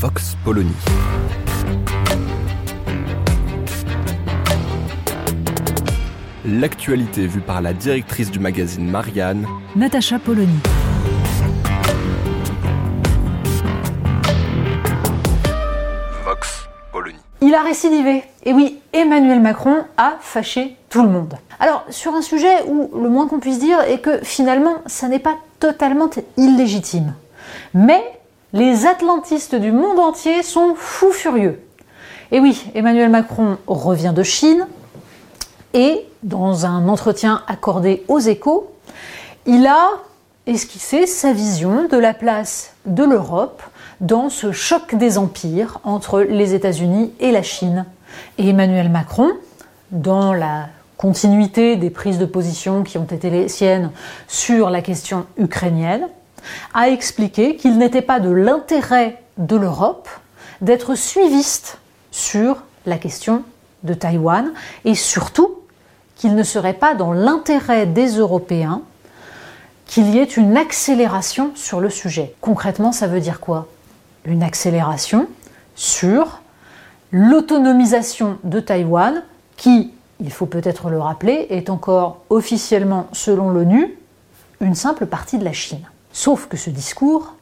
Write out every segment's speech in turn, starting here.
Vox Polony. L'actualité vue par la directrice du magazine Marianne, Natacha Polony. Vox Polony. Il a récidivé. Et oui, Emmanuel Macron a fâché tout le monde. Alors, sur un sujet où le moins qu'on puisse dire est que finalement, ça n'est pas totalement illégitime. Mais les atlantistes du monde entier sont fous furieux. Et oui, Emmanuel Macron revient de Chine et, dans un entretien accordé aux échos, il a esquissé sa vision de la place de l'Europe dans ce choc des empires entre les États-Unis et la Chine. Et Emmanuel Macron, dans la continuité des prises de position qui ont été les siennes sur la question ukrainienne, a expliqué qu'il n'était pas de l'intérêt de l'Europe d'être suiviste sur la question de Taïwan et surtout qu'il ne serait pas dans l'intérêt des Européens qu'il y ait une accélération sur le sujet. Concrètement, ça veut dire quoi? Une accélération sur l'autonomisation de Taïwan qui, il faut peut-être le rappeler, est encore officiellement, selon l'ONU, une simple partie de la Chine. Sauf que ce discours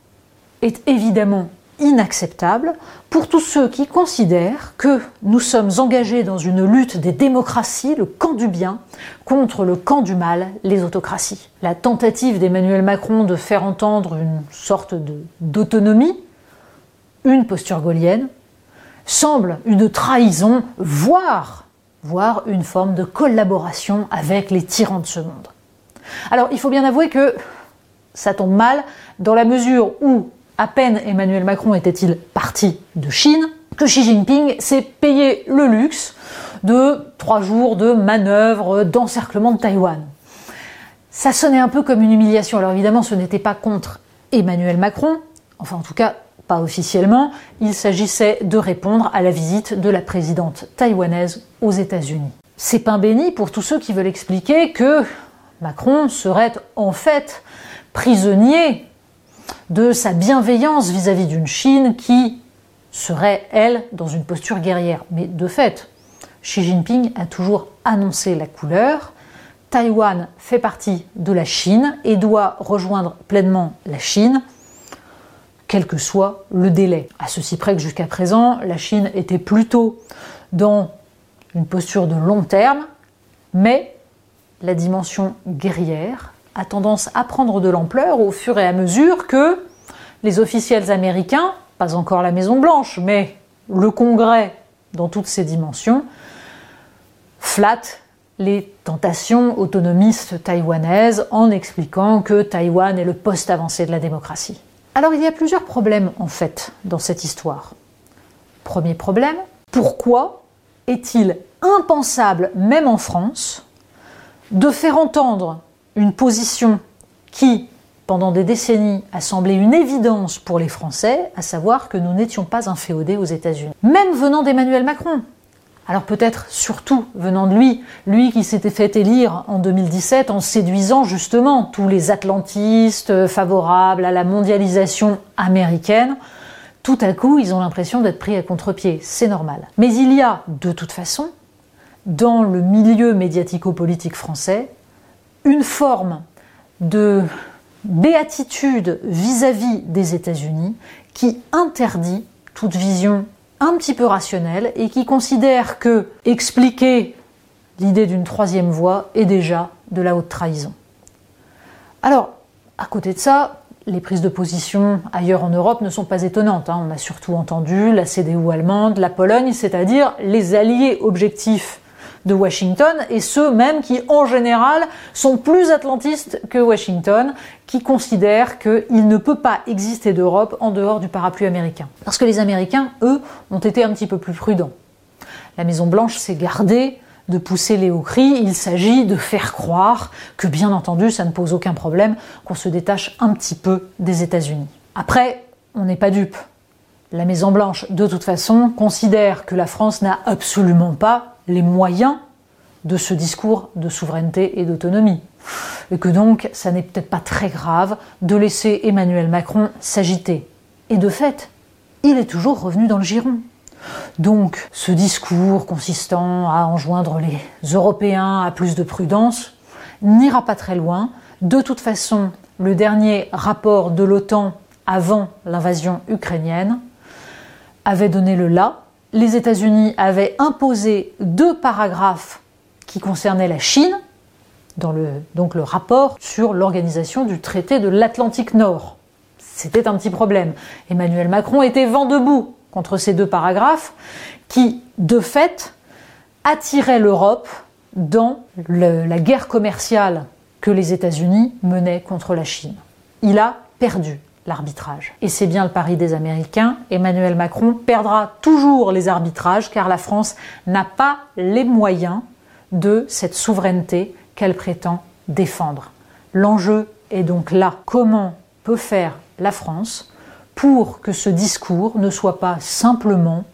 est évidemment inacceptable pour tous ceux qui considèrent que nous sommes engagés dans une lutte des démocraties, le camp du bien, contre le camp du mal, les autocraties. La tentative d'Emmanuel Macron de faire entendre une sorte d'autonomie, une posture gaulienne, semble une trahison, voire, voire une forme de collaboration avec les tyrans de ce monde. Alors il faut bien avouer que ça tombe mal dans la mesure où à peine Emmanuel Macron était-il parti de Chine que Xi Jinping s'est payé le luxe de trois jours de manœuvre d'encerclement de Taïwan. Ça sonnait un peu comme une humiliation. Alors évidemment, ce n'était pas contre Emmanuel Macron, enfin en tout cas pas officiellement, il s'agissait de répondre à la visite de la présidente taïwanaise aux États-Unis. C'est pain béni pour tous ceux qui veulent expliquer que Macron serait en fait prisonnier de sa bienveillance vis-à-vis d'une Chine qui serait, elle, dans une posture guerrière. Mais de fait, Xi Jinping a toujours annoncé la couleur. Taïwan fait partie de la Chine et doit rejoindre pleinement la Chine, quel que soit le délai. À ceci près que jusqu'à présent, la Chine était plutôt dans une posture de long terme, mais la dimension guerrière a tendance à prendre de l'ampleur au fur et à mesure que les officiels américains, pas encore la Maison Blanche, mais le Congrès dans toutes ses dimensions, flattent les tentations autonomistes taïwanaises en expliquant que Taïwan est le poste avancé de la démocratie. Alors il y a plusieurs problèmes en fait dans cette histoire. Premier problème, pourquoi est-il impensable, même en France, de faire entendre une position qui, pendant des décennies, a semblé une évidence pour les Français, à savoir que nous n'étions pas inféodés aux États-Unis. Même venant d'Emmanuel Macron. Alors peut-être surtout venant de lui, lui qui s'était fait élire en 2017 en séduisant justement tous les atlantistes favorables à la mondialisation américaine, tout à coup ils ont l'impression d'être pris à contre-pied, c'est normal. Mais il y a de toute façon, dans le milieu médiatico-politique français, une forme de béatitude vis-à-vis des États-Unis qui interdit toute vision un petit peu rationnelle et qui considère que expliquer l'idée d'une troisième voie est déjà de la haute trahison. Alors, à côté de ça, les prises de position ailleurs en Europe ne sont pas étonnantes. Hein. On a surtout entendu la CDU allemande, la Pologne, c'est-à-dire les alliés objectifs de Washington, et ceux même qui, en général, sont plus atlantistes que Washington, qui considèrent qu'il ne peut pas exister d'Europe en dehors du parapluie américain. Parce que les Américains, eux, ont été un petit peu plus prudents. La Maison-Blanche s'est gardée de pousser les hauts cris, il s'agit de faire croire que, bien entendu, ça ne pose aucun problème qu'on se détache un petit peu des États-Unis. Après, on n'est pas dupe. La Maison-Blanche, de toute façon, considère que la France n'a absolument pas les moyens de ce discours de souveraineté et d'autonomie. Et que donc, ça n'est peut-être pas très grave de laisser Emmanuel Macron s'agiter. Et de fait, il est toujours revenu dans le giron. Donc ce discours consistant à enjoindre les Européens à plus de prudence n'ira pas très loin. De toute façon, le dernier rapport de l'OTAN avant l'invasion ukrainienne avait donné le là. Les États-Unis avaient imposé deux paragraphes qui concernaient la Chine, dans le, rapport sur l'organisation du traité de l'Atlantique Nord. C'était un petit problème. Emmanuel Macron était vent debout contre ces deux paragraphes qui, de fait, attiraient l'Europe dans la guerre commerciale que les États-Unis menaient contre la Chine. Il a perdu Et c'est bien le pari des Américains. Emmanuel Macron perdra toujours les arbitrages car la France n'a pas les moyens de cette souveraineté qu'elle prétend défendre. L'enjeu est donc là. Comment peut faire la France pour que ce discours ne soit pas simplement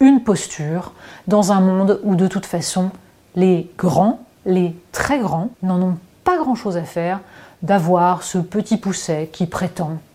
une posture dans un monde où de toute façon les grands, les très grands, n'en ont pas grand-chose à faire d'avoir ce petit pousset qui prétend